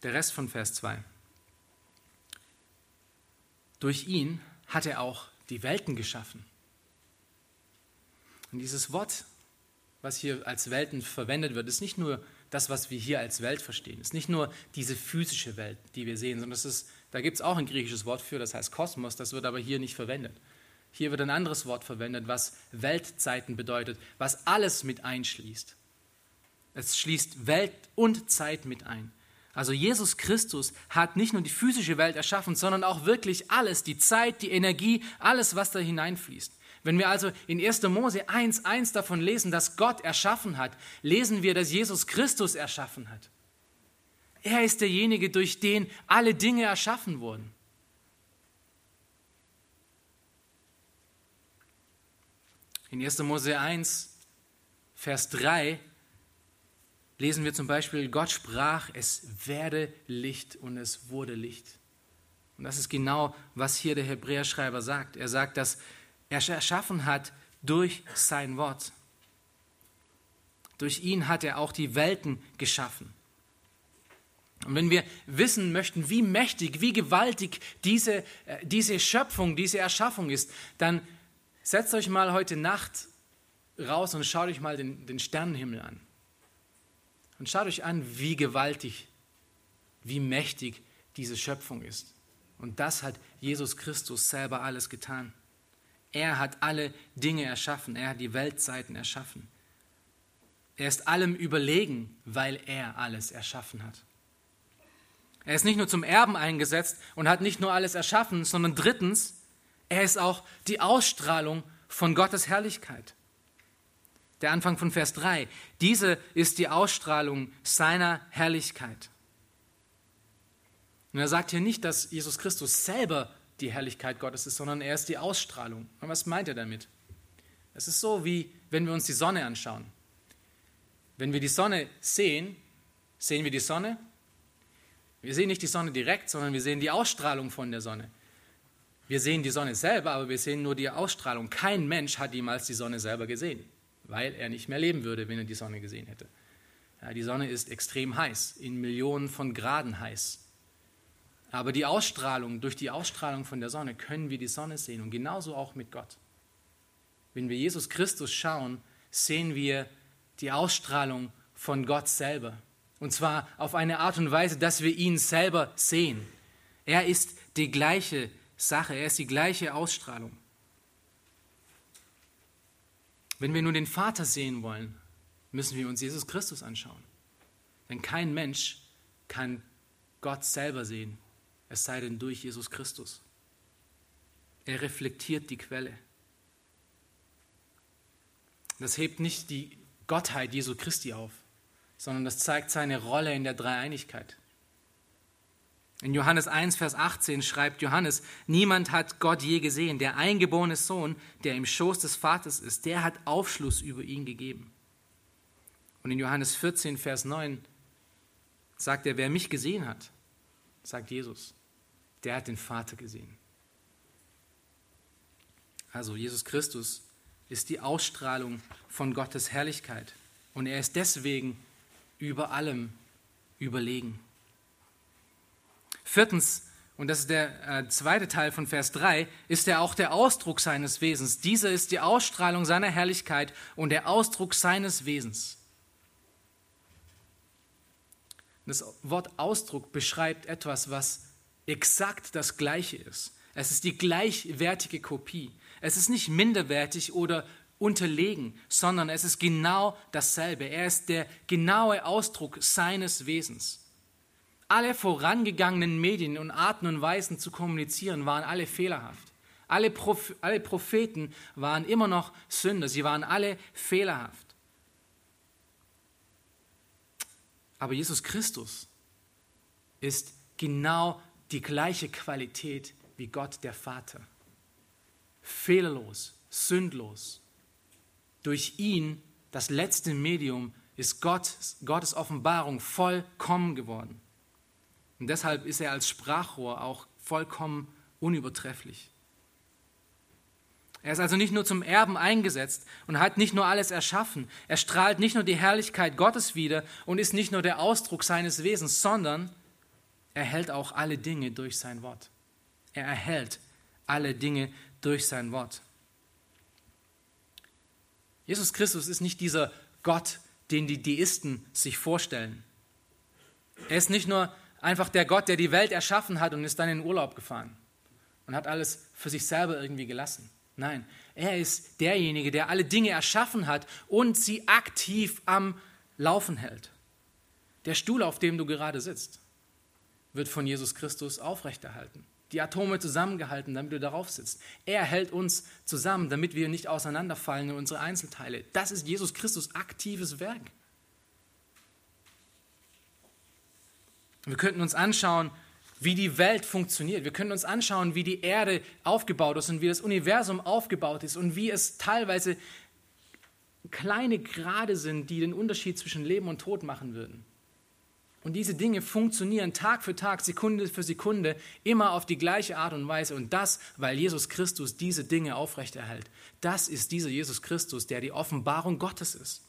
Der Rest von Vers 2. Durch ihn hat er auch die Welten geschaffen. Und dieses Wort was hier als Welten verwendet wird, ist nicht nur das, was wir hier als Welt verstehen. Es ist nicht nur diese physische Welt, die wir sehen, sondern es ist, da gibt es auch ein griechisches Wort für, das heißt Kosmos, das wird aber hier nicht verwendet. Hier wird ein anderes Wort verwendet, was Weltzeiten bedeutet, was alles mit einschließt. Es schließt Welt und Zeit mit ein. Also Jesus Christus hat nicht nur die physische Welt erschaffen, sondern auch wirklich alles, die Zeit, die Energie, alles, was da hineinfließt. Wenn wir also in 1. Mose 1.1 davon lesen, dass Gott erschaffen hat, lesen wir, dass Jesus Christus erschaffen hat. Er ist derjenige, durch den alle Dinge erschaffen wurden. In 1. Mose 1, Vers 3 lesen wir zum Beispiel, Gott sprach, es werde Licht und es wurde Licht. Und das ist genau, was hier der Hebräerschreiber sagt. Er sagt, dass erschaffen hat durch sein Wort. Durch ihn hat er auch die Welten geschaffen. Und wenn wir wissen möchten, wie mächtig, wie gewaltig diese, äh, diese Schöpfung, diese Erschaffung ist, dann setzt euch mal heute Nacht raus und schaut euch mal den, den Sternenhimmel an. Und schaut euch an, wie gewaltig, wie mächtig diese Schöpfung ist. Und das hat Jesus Christus selber alles getan. Er hat alle Dinge erschaffen. Er hat die Weltzeiten erschaffen. Er ist allem überlegen, weil er alles erschaffen hat. Er ist nicht nur zum Erben eingesetzt und hat nicht nur alles erschaffen, sondern drittens, er ist auch die Ausstrahlung von Gottes Herrlichkeit. Der Anfang von Vers 3. Diese ist die Ausstrahlung seiner Herrlichkeit. Und er sagt hier nicht, dass Jesus Christus selber die Herrlichkeit Gottes ist, sondern er ist die Ausstrahlung. Und was meint er damit? Es ist so, wie wenn wir uns die Sonne anschauen. Wenn wir die Sonne sehen, sehen wir die Sonne. Wir sehen nicht die Sonne direkt, sondern wir sehen die Ausstrahlung von der Sonne. Wir sehen die Sonne selber, aber wir sehen nur die Ausstrahlung. Kein Mensch hat jemals die Sonne selber gesehen, weil er nicht mehr leben würde, wenn er die Sonne gesehen hätte. Ja, die Sonne ist extrem heiß, in Millionen von Graden heiß. Aber die Ausstrahlung, durch die Ausstrahlung von der Sonne können wir die Sonne sehen und genauso auch mit Gott. Wenn wir Jesus Christus schauen, sehen wir die Ausstrahlung von Gott selber. Und zwar auf eine Art und Weise, dass wir ihn selber sehen. Er ist die gleiche Sache, er ist die gleiche Ausstrahlung. Wenn wir nur den Vater sehen wollen, müssen wir uns Jesus Christus anschauen. Denn kein Mensch kann Gott selber sehen es sei denn durch Jesus Christus. Er reflektiert die Quelle. Das hebt nicht die Gottheit Jesu Christi auf, sondern das zeigt seine Rolle in der Dreieinigkeit. In Johannes 1, Vers 18 schreibt Johannes, niemand hat Gott je gesehen. Der eingeborene Sohn, der im Schoß des Vaters ist, der hat Aufschluss über ihn gegeben. Und in Johannes 14, Vers 9 sagt er, wer mich gesehen hat, sagt Jesus, der hat den Vater gesehen. Also Jesus Christus ist die Ausstrahlung von Gottes Herrlichkeit und er ist deswegen über allem überlegen. Viertens, und das ist der äh, zweite Teil von Vers 3, ist er auch der Ausdruck seines Wesens. Dieser ist die Ausstrahlung seiner Herrlichkeit und der Ausdruck seines Wesens. Das Wort Ausdruck beschreibt etwas, was exakt das Gleiche ist. Es ist die gleichwertige Kopie. Es ist nicht minderwertig oder unterlegen, sondern es ist genau dasselbe. Er ist der genaue Ausdruck seines Wesens. Alle vorangegangenen Medien und Arten und Weisen zu kommunizieren waren alle fehlerhaft. Alle, Proph alle Propheten waren immer noch Sünder, sie waren alle fehlerhaft. Aber Jesus Christus ist genau die gleiche Qualität wie Gott der Vater. Fehlerlos, sündlos. Durch ihn, das letzte Medium, ist Gott, Gottes Offenbarung vollkommen geworden. Und deshalb ist er als Sprachrohr auch vollkommen unübertrefflich. Er ist also nicht nur zum Erben eingesetzt und hat nicht nur alles erschaffen. Er strahlt nicht nur die Herrlichkeit Gottes wider und ist nicht nur der Ausdruck seines Wesens, sondern er hält auch alle Dinge durch sein Wort. Er erhält alle Dinge durch sein Wort. Jesus Christus ist nicht dieser Gott, den die Deisten sich vorstellen. Er ist nicht nur einfach der Gott, der die Welt erschaffen hat und ist dann in Urlaub gefahren und hat alles für sich selber irgendwie gelassen. Nein, er ist derjenige, der alle Dinge erschaffen hat und sie aktiv am Laufen hält. Der Stuhl, auf dem du gerade sitzt, wird von Jesus Christus aufrechterhalten. Die Atome zusammengehalten, damit du darauf sitzt. Er hält uns zusammen, damit wir nicht auseinanderfallen in unsere Einzelteile. Das ist Jesus Christus aktives Werk. Wir könnten uns anschauen, wie die Welt funktioniert. Wir können uns anschauen, wie die Erde aufgebaut ist und wie das Universum aufgebaut ist und wie es teilweise kleine Grade sind, die den Unterschied zwischen Leben und Tod machen würden. Und diese Dinge funktionieren Tag für Tag, Sekunde für Sekunde, immer auf die gleiche Art und Weise. Und das, weil Jesus Christus diese Dinge aufrechterhält. Das ist dieser Jesus Christus, der die Offenbarung Gottes ist.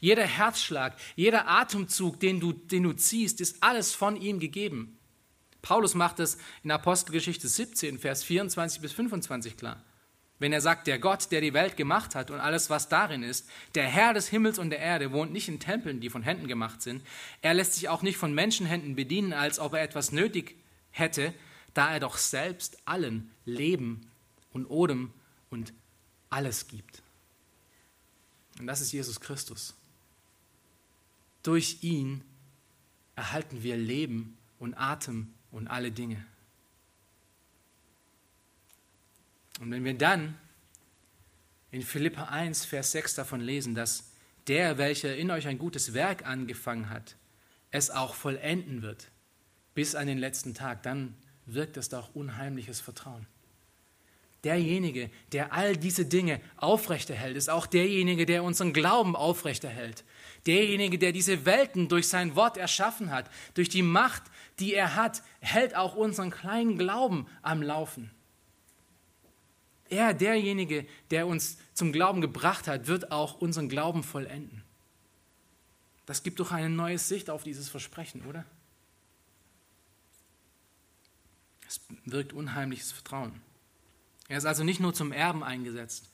Jeder Herzschlag, jeder Atemzug, den du, den du ziehst, ist alles von ihm gegeben. Paulus macht es in Apostelgeschichte 17, Vers 24 bis 25 klar. Wenn er sagt, der Gott, der die Welt gemacht hat und alles, was darin ist, der Herr des Himmels und der Erde, wohnt nicht in Tempeln, die von Händen gemacht sind. Er lässt sich auch nicht von Menschenhänden bedienen, als ob er etwas nötig hätte, da er doch selbst allen Leben und Odem und alles gibt. Und das ist Jesus Christus. Durch ihn erhalten wir Leben und Atem und alle Dinge. Und wenn wir dann in Philippa 1, Vers 6 davon lesen, dass der, welcher in euch ein gutes Werk angefangen hat, es auch vollenden wird, bis an den letzten Tag, dann wirkt es doch unheimliches Vertrauen. Derjenige, der all diese Dinge aufrechterhält, ist auch derjenige, der unseren Glauben aufrechterhält. Derjenige, der diese Welten durch sein Wort erschaffen hat, durch die Macht, die er hat, hält auch unseren kleinen Glauben am Laufen. Er, derjenige, der uns zum Glauben gebracht hat, wird auch unseren Glauben vollenden. Das gibt doch eine neue Sicht auf dieses Versprechen, oder? Es wirkt unheimliches Vertrauen. Er ist also nicht nur zum Erben eingesetzt.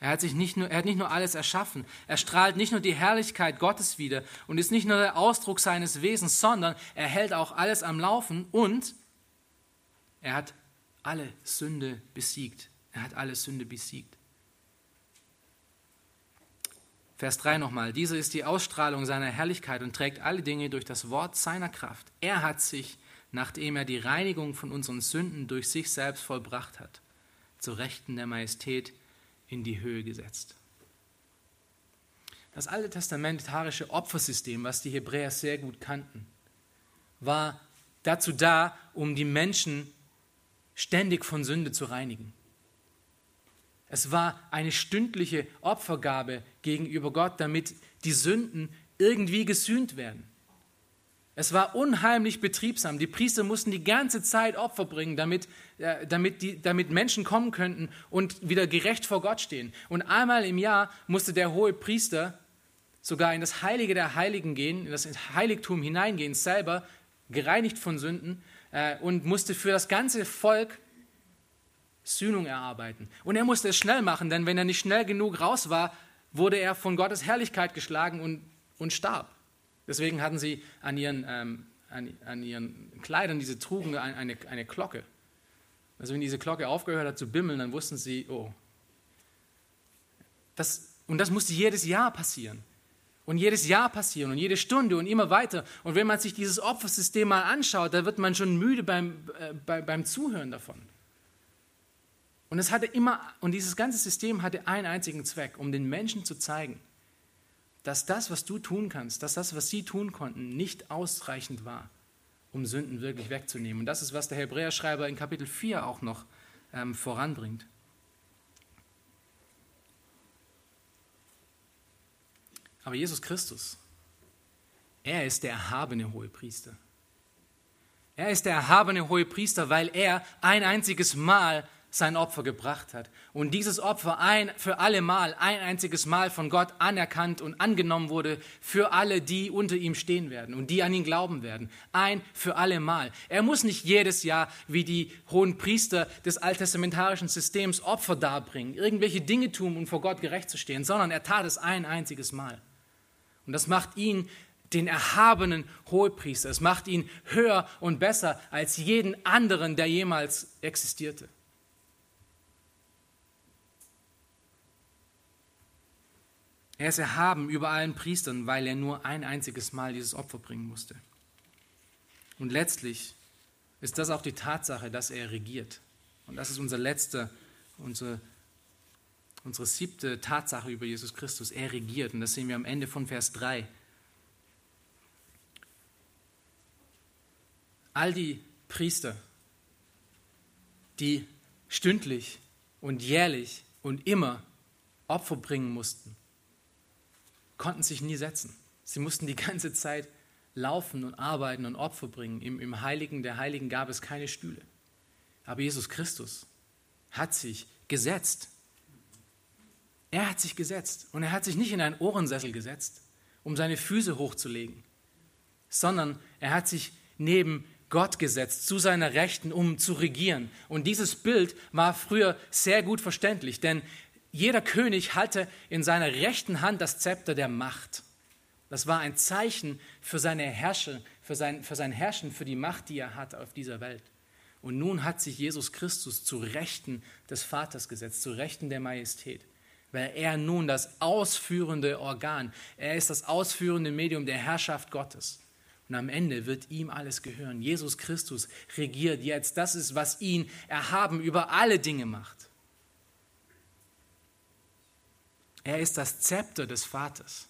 Er hat, sich nicht nur, er hat nicht nur alles erschaffen. Er strahlt nicht nur die Herrlichkeit Gottes wider und ist nicht nur der Ausdruck seines Wesens, sondern er hält auch alles am Laufen und er hat alle Sünde besiegt. Er hat alle Sünde besiegt. Vers 3 nochmal. Diese ist die Ausstrahlung seiner Herrlichkeit und trägt alle Dinge durch das Wort seiner Kraft. Er hat sich, nachdem er die Reinigung von unseren Sünden durch sich selbst vollbracht hat, zu Rechten der Majestät in die Höhe gesetzt. Das alte testamentarische Opfersystem, was die Hebräer sehr gut kannten, war dazu da, um die Menschen ständig von Sünde zu reinigen. Es war eine stündliche Opfergabe gegenüber Gott, damit die Sünden irgendwie gesühnt werden. Es war unheimlich betriebsam. Die Priester mussten die ganze Zeit Opfer bringen, damit, äh, damit, die, damit Menschen kommen könnten und wieder gerecht vor Gott stehen. Und einmal im Jahr musste der hohe Priester sogar in das Heilige der Heiligen gehen, in das Heiligtum hineingehen, selber gereinigt von Sünden äh, und musste für das ganze Volk Sühnung erarbeiten. Und er musste es schnell machen, denn wenn er nicht schnell genug raus war, wurde er von Gottes Herrlichkeit geschlagen und, und starb. Deswegen hatten sie an ihren, ähm, an, an, ihren Kleidern, diese trugen, eine, eine Glocke. Also wenn diese Glocke aufgehört hat zu bimmeln, dann wussten sie, oh. Das, und das musste jedes Jahr passieren. Und jedes Jahr passieren und jede Stunde und immer weiter. Und wenn man sich dieses Opfersystem mal anschaut, da wird man schon müde beim, äh, bei, beim Zuhören davon. Und es hatte immer, und dieses ganze System hatte einen einzigen Zweck, um den Menschen zu zeigen, dass das, was du tun kannst, dass das, was sie tun konnten, nicht ausreichend war, um Sünden wirklich wegzunehmen. Und das ist, was der Hebräerschreiber in Kapitel 4 auch noch ähm, voranbringt. Aber Jesus Christus, er ist der erhabene hohe Priester. Er ist der erhabene hohe Priester, weil er ein einziges Mal sein Opfer gebracht hat. Und dieses Opfer ein für alle Mal, ein einziges Mal von Gott anerkannt und angenommen wurde für alle, die unter ihm stehen werden und die an ihn glauben werden. Ein für alle Mal. Er muss nicht jedes Jahr wie die hohen Priester des alttestamentarischen Systems Opfer darbringen, irgendwelche Dinge tun, um vor Gott gerecht zu stehen, sondern er tat es ein einziges Mal. Und das macht ihn den erhabenen Hohepriester. Es macht ihn höher und besser als jeden anderen, der jemals existierte. Er ist erhaben über allen Priestern, weil er nur ein einziges Mal dieses Opfer bringen musste. Und letztlich ist das auch die Tatsache, dass er regiert. Und das ist unser letzter, unsere, unsere siebte Tatsache über Jesus Christus. Er regiert. Und das sehen wir am Ende von Vers 3. all die Priester, die stündlich und jährlich und immer Opfer bringen mussten, konnten sich nie setzen. Sie mussten die <laughs> ganze Zeit laufen und arbeiten und Opfer bringen. Im, Im Heiligen der Heiligen gab es keine Stühle. Aber Jesus Christus hat sich gesetzt. Er hat sich gesetzt und er hat sich nicht in einen Ohrensessel gesetzt, um seine Füße hochzulegen, sondern er hat sich neben Gott gesetzt, zu seiner Rechten, um zu regieren. Und dieses Bild war früher sehr gut verständlich, denn jeder König hatte in seiner rechten Hand das Zepter der Macht. Das war ein Zeichen für seine Herrsche, für sein, für sein Herrschen, für die Macht, die er hat auf dieser Welt. Und nun hat sich Jesus Christus zu Rechten des Vaters gesetzt, zu Rechten der Majestät, weil er nun das ausführende Organ, er ist das ausführende Medium der Herrschaft Gottes. Und am Ende wird ihm alles gehören. Jesus Christus regiert jetzt. Das ist, was ihn erhaben über alle Dinge macht. Er ist das Zepter des Vaters.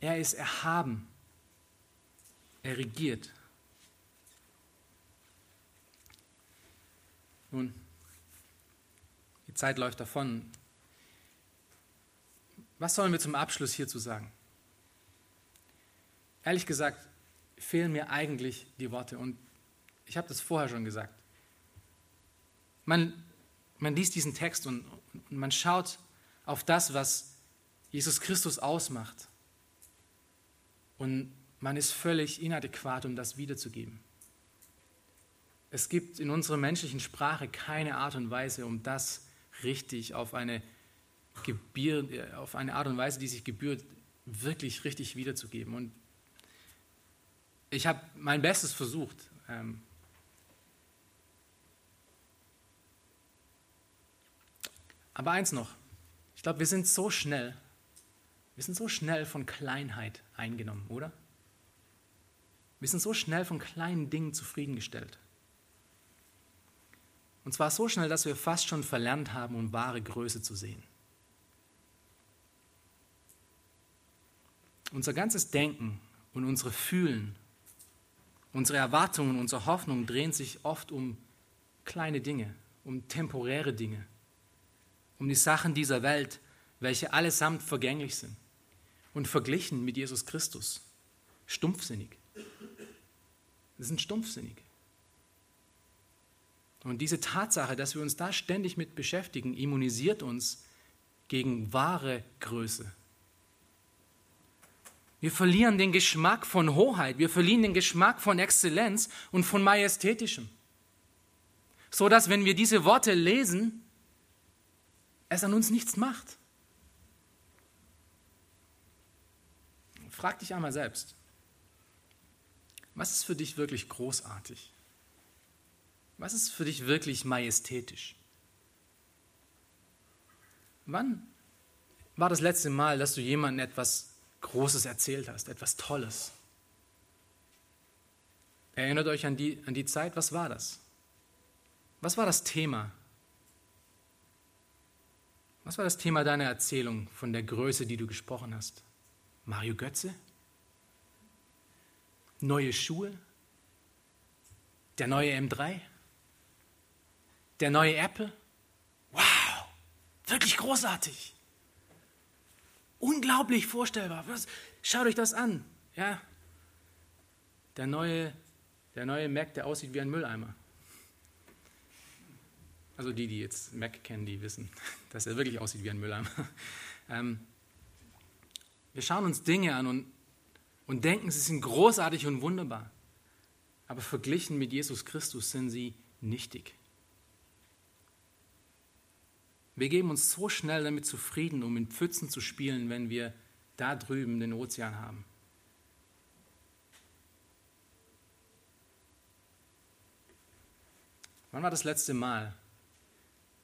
Er ist erhaben. Er regiert. Nun, die Zeit läuft davon. Was sollen wir zum Abschluss hierzu sagen? Ehrlich gesagt, fehlen mir eigentlich die Worte und ich habe das vorher schon gesagt. Man, man liest diesen Text und, und man schaut auf das, was Jesus Christus ausmacht. Und man ist völlig inadäquat, um das wiederzugeben. Es gibt in unserer menschlichen Sprache keine Art und Weise, um das richtig auf eine, Gebühr, auf eine Art und Weise, die sich gebührt, wirklich richtig wiederzugeben. Und ich habe mein Bestes versucht. Ähm, aber eins noch, glaube, wir sind so schnell, wir sind so schnell von Kleinheit eingenommen, oder? Wir sind so schnell von kleinen Dingen zufriedengestellt. Und zwar so schnell, dass wir fast schon verlernt haben, um wahre Größe zu sehen. Unser ganzes Denken und unsere Fühlen Unsere Erwartungen, unsere Hoffnungen drehen sich oft um kleine Dinge, um temporäre Dinge, um die Sachen dieser Welt, welche allesamt vergänglich sind und verglichen mit Jesus Christus. Stumpfsinnig. Wir sind stumpfsinnig. Und diese Tatsache, dass wir uns da ständig mit beschäftigen, immunisiert uns gegen wahre Größe, wir verlieren den Geschmack von Hoheit, wir verlieren den Geschmack von Exzellenz und von Majestätischem. So dass, wenn wir diese Worte lesen, es an uns nichts macht. Frag dich einmal selbst, was ist für dich wirklich großartig? Was ist für dich wirklich majestätisch? Wann war das letzte Mal, dass du jemandem etwas Großes erzählt hast, etwas Tolles. Erinnert euch an die, an die Zeit, was war das? Was war das Thema? Was war das Thema deiner Erzählung von der Größe, die du gesprochen hast? Mario Götze? Neue Schuhe? Der neue M3? Der neue Apple? Wow, wirklich großartig unglaublich vorstellbar. Was? Schaut euch das an. Ja? Der neue, der neue Mac, der aussieht wie ein Mülleimer. Also die, die jetzt Mac kennen, die wissen, <laughs> dass er wirklich aussieht wie ein Mülleimer. <laughs> Ähm, wir schauen uns Dinge an und, und denken, sie sind großartig und wunderbar. Aber verglichen mit Jesus Christus sind sie nichtig. Wir geben uns so schnell damit zufrieden, um in Pfützen zu spielen, wenn wir da drüben den Ozean haben. Wann war das letzte Mal,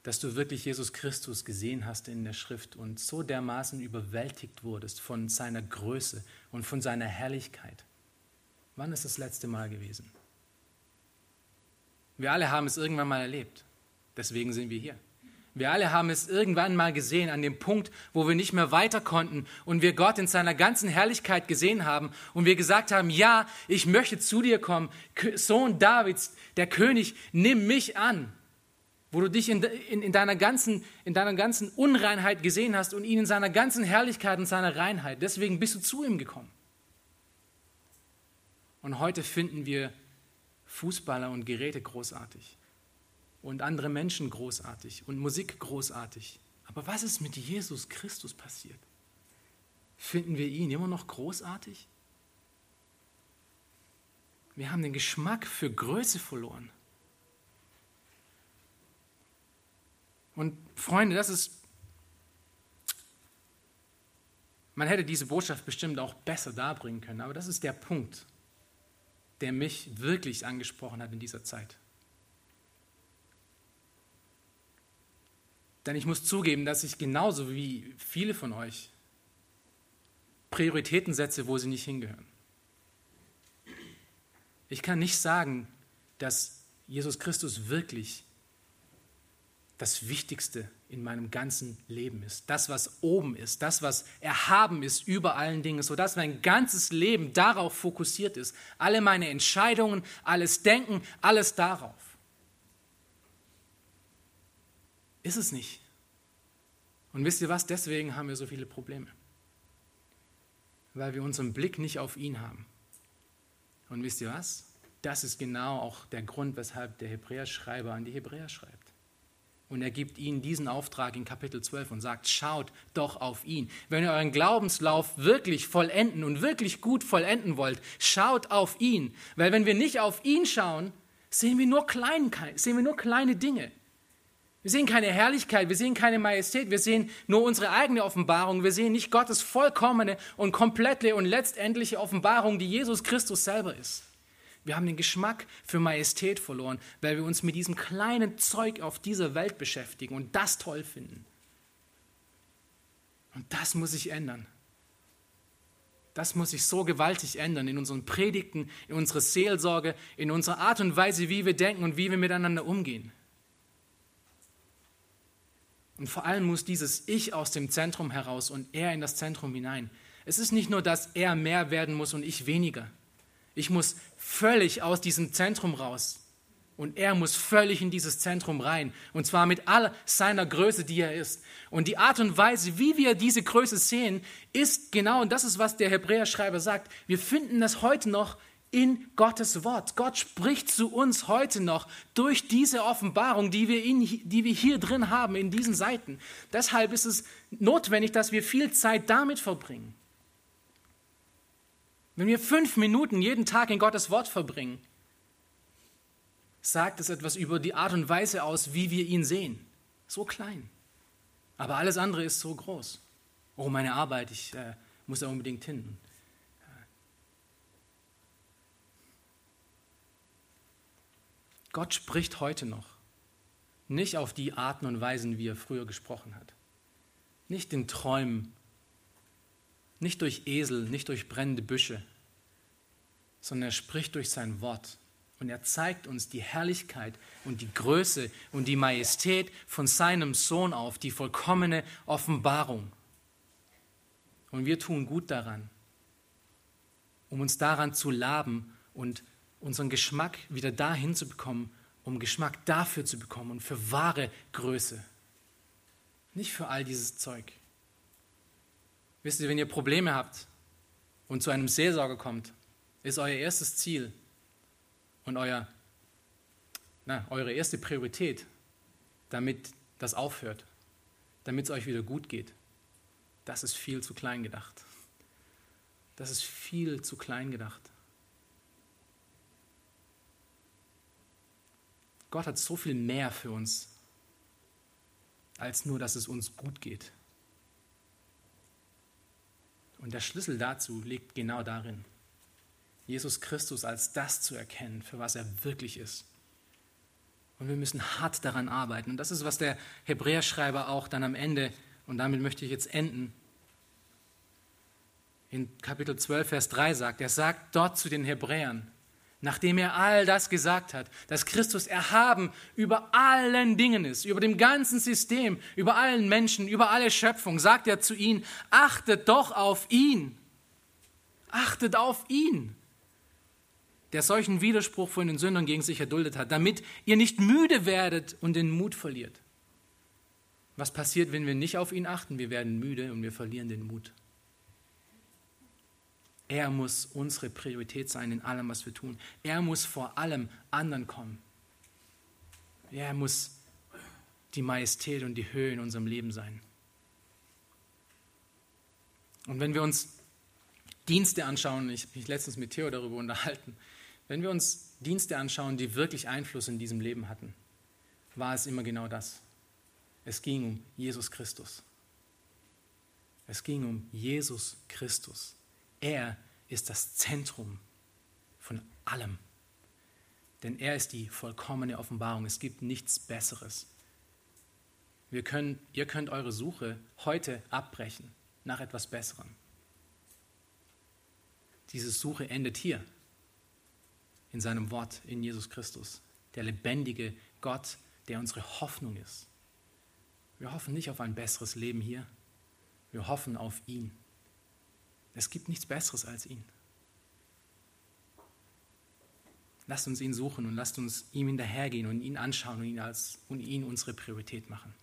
dass du wirklich Jesus Christus gesehen hast in der Schrift und so dermaßen überwältigt wurdest von seiner Größe und von seiner Herrlichkeit? Wann ist das letzte Mal gewesen? Wir alle haben es irgendwann mal erlebt. Deswegen sind wir hier. Wir alle haben es irgendwann mal gesehen, an dem Punkt, wo wir nicht mehr weiter konnten und wir Gott in seiner ganzen Herrlichkeit gesehen haben und wir gesagt haben, ja, ich möchte zu dir kommen, Sohn Davids, der König, nimm mich an. Wo du dich in, in, in, deiner ganzen, in deiner ganzen Unreinheit gesehen hast und ihn in seiner ganzen Herrlichkeit und seiner Reinheit. Deswegen bist du zu ihm gekommen. Und heute finden wir Fußballer und Geräte großartig und andere Menschen großartig und Musik großartig. Aber was ist mit Jesus Christus passiert? Finden wir ihn immer noch großartig? Wir haben den Geschmack für Größe verloren. Und Freunde, das ist... Man hätte diese Botschaft bestimmt auch besser darbringen können, aber das ist der Punkt, der mich wirklich angesprochen hat in dieser Zeit. Denn ich muss zugeben, dass ich genauso wie viele von euch Prioritäten setze, wo sie nicht hingehören. Ich kann nicht sagen, dass Jesus Christus wirklich das Wichtigste in meinem ganzen Leben ist. Das, was oben ist, das, was erhaben ist über allen Dingen, sodass mein ganzes Leben darauf fokussiert ist. Alle meine Entscheidungen, alles Denken, alles darauf. Ist es nicht. Und wisst ihr was? Deswegen haben wir so viele Probleme. Weil wir unseren Blick nicht auf ihn haben. Und wisst ihr was? Das ist genau auch der Grund, weshalb der Hebräerschreiber an die Hebräer schreibt. Und er gibt ihnen diesen Auftrag in Kapitel 12 und sagt, schaut doch auf ihn. Wenn ihr euren Glaubenslauf wirklich vollenden und wirklich gut vollenden wollt, schaut auf ihn. Weil wenn wir nicht auf ihn schauen, sehen wir nur, klein, sehen wir nur kleine Dinge. Wir sehen keine Herrlichkeit, wir sehen keine Majestät, wir sehen nur unsere eigene Offenbarung, wir sehen nicht Gottes vollkommene und komplette und letztendliche Offenbarung, die Jesus Christus selber ist. Wir haben den Geschmack für Majestät verloren, weil wir uns mit diesem kleinen Zeug auf dieser Welt beschäftigen und das toll finden. Und das muss sich ändern. Das muss sich so gewaltig ändern in unseren Predigten, in unserer Seelsorge, in unserer Art und Weise, wie wir denken und wie wir miteinander umgehen. Und vor allem muss dieses Ich aus dem Zentrum heraus und er in das Zentrum hinein. Es ist nicht nur, dass er mehr werden muss und ich weniger. Ich muss völlig aus diesem Zentrum raus. Und er muss völlig in dieses Zentrum rein. Und zwar mit all seiner Größe, die er ist. Und die Art und Weise, wie wir diese Größe sehen, ist genau, und das ist, was der Hebräerschreiber sagt, wir finden das heute noch in Gottes Wort. Gott spricht zu uns heute noch durch diese Offenbarung, die wir, in, die wir hier drin haben, in diesen Seiten. Deshalb ist es notwendig, dass wir viel Zeit damit verbringen. Wenn wir fünf Minuten jeden Tag in Gottes Wort verbringen, sagt es etwas über die Art und Weise aus, wie wir ihn sehen. So klein. Aber alles andere ist so groß. Oh, meine Arbeit, ich äh, muss da unbedingt hin. Gott spricht heute noch. Nicht auf die Arten und Weisen, wie er früher gesprochen hat. Nicht in Träumen, nicht durch Esel, nicht durch brennende Büsche, sondern er spricht durch sein Wort. Und er zeigt uns die Herrlichkeit und die Größe und die Majestät von seinem Sohn auf, die vollkommene Offenbarung. Und wir tun gut daran, um uns daran zu laben und unseren Geschmack wieder dahin zu bekommen, um Geschmack dafür zu bekommen und für wahre Größe. Nicht für all dieses Zeug. Wisst ihr, wenn ihr Probleme habt und zu einem Seelsorger kommt, ist euer erstes Ziel und euer, na, eure erste Priorität, damit das aufhört, damit es euch wieder gut geht. Das ist viel zu klein gedacht. Das ist viel zu klein gedacht. Gott hat so viel mehr für uns, als nur, dass es uns gut geht. Und der Schlüssel dazu liegt genau darin, Jesus Christus als das zu erkennen, für was er wirklich ist. Und wir müssen hart daran arbeiten. Und das ist, was der Hebräerschreiber auch dann am Ende, und damit möchte ich jetzt enden, in Kapitel 12, Vers 3 sagt. Er sagt dort zu den Hebräern, nachdem er all das gesagt hat, dass Christus erhaben über allen Dingen ist, über dem ganzen System, über allen Menschen, über alle Schöpfung, sagt er zu ihnen, achtet doch auf ihn. Achtet auf ihn, der solchen Widerspruch von den Sündern gegen sich erduldet hat, damit ihr nicht müde werdet und den Mut verliert. Was passiert, wenn wir nicht auf ihn achten? Wir werden müde und wir verlieren den Mut. Er muss unsere Priorität sein in allem, was wir tun. Er muss vor allem anderen kommen. Er muss die Majestät und die Höhe in unserem Leben sein. Und wenn wir uns Dienste anschauen, ich habe mich letztens mit Theo darüber unterhalten, wenn wir uns Dienste anschauen, die wirklich Einfluss in diesem Leben hatten, war es immer genau das. Es ging um Jesus Christus. Es ging um Jesus Christus. Er ist das Zentrum von allem. Denn er ist die vollkommene Offenbarung. Es gibt nichts Besseres. Wir können, ihr könnt eure Suche heute abbrechen nach etwas Besserem. Diese Suche endet hier, in seinem Wort, in Jesus Christus, der lebendige Gott, der unsere Hoffnung ist. Wir hoffen nicht auf ein besseres Leben hier, wir hoffen auf ihn. Es gibt nichts Besseres als ihn. Lasst uns ihn suchen und lasst uns ihm hinterhergehen und ihn anschauen und ihn, als, und ihn unsere Priorität machen.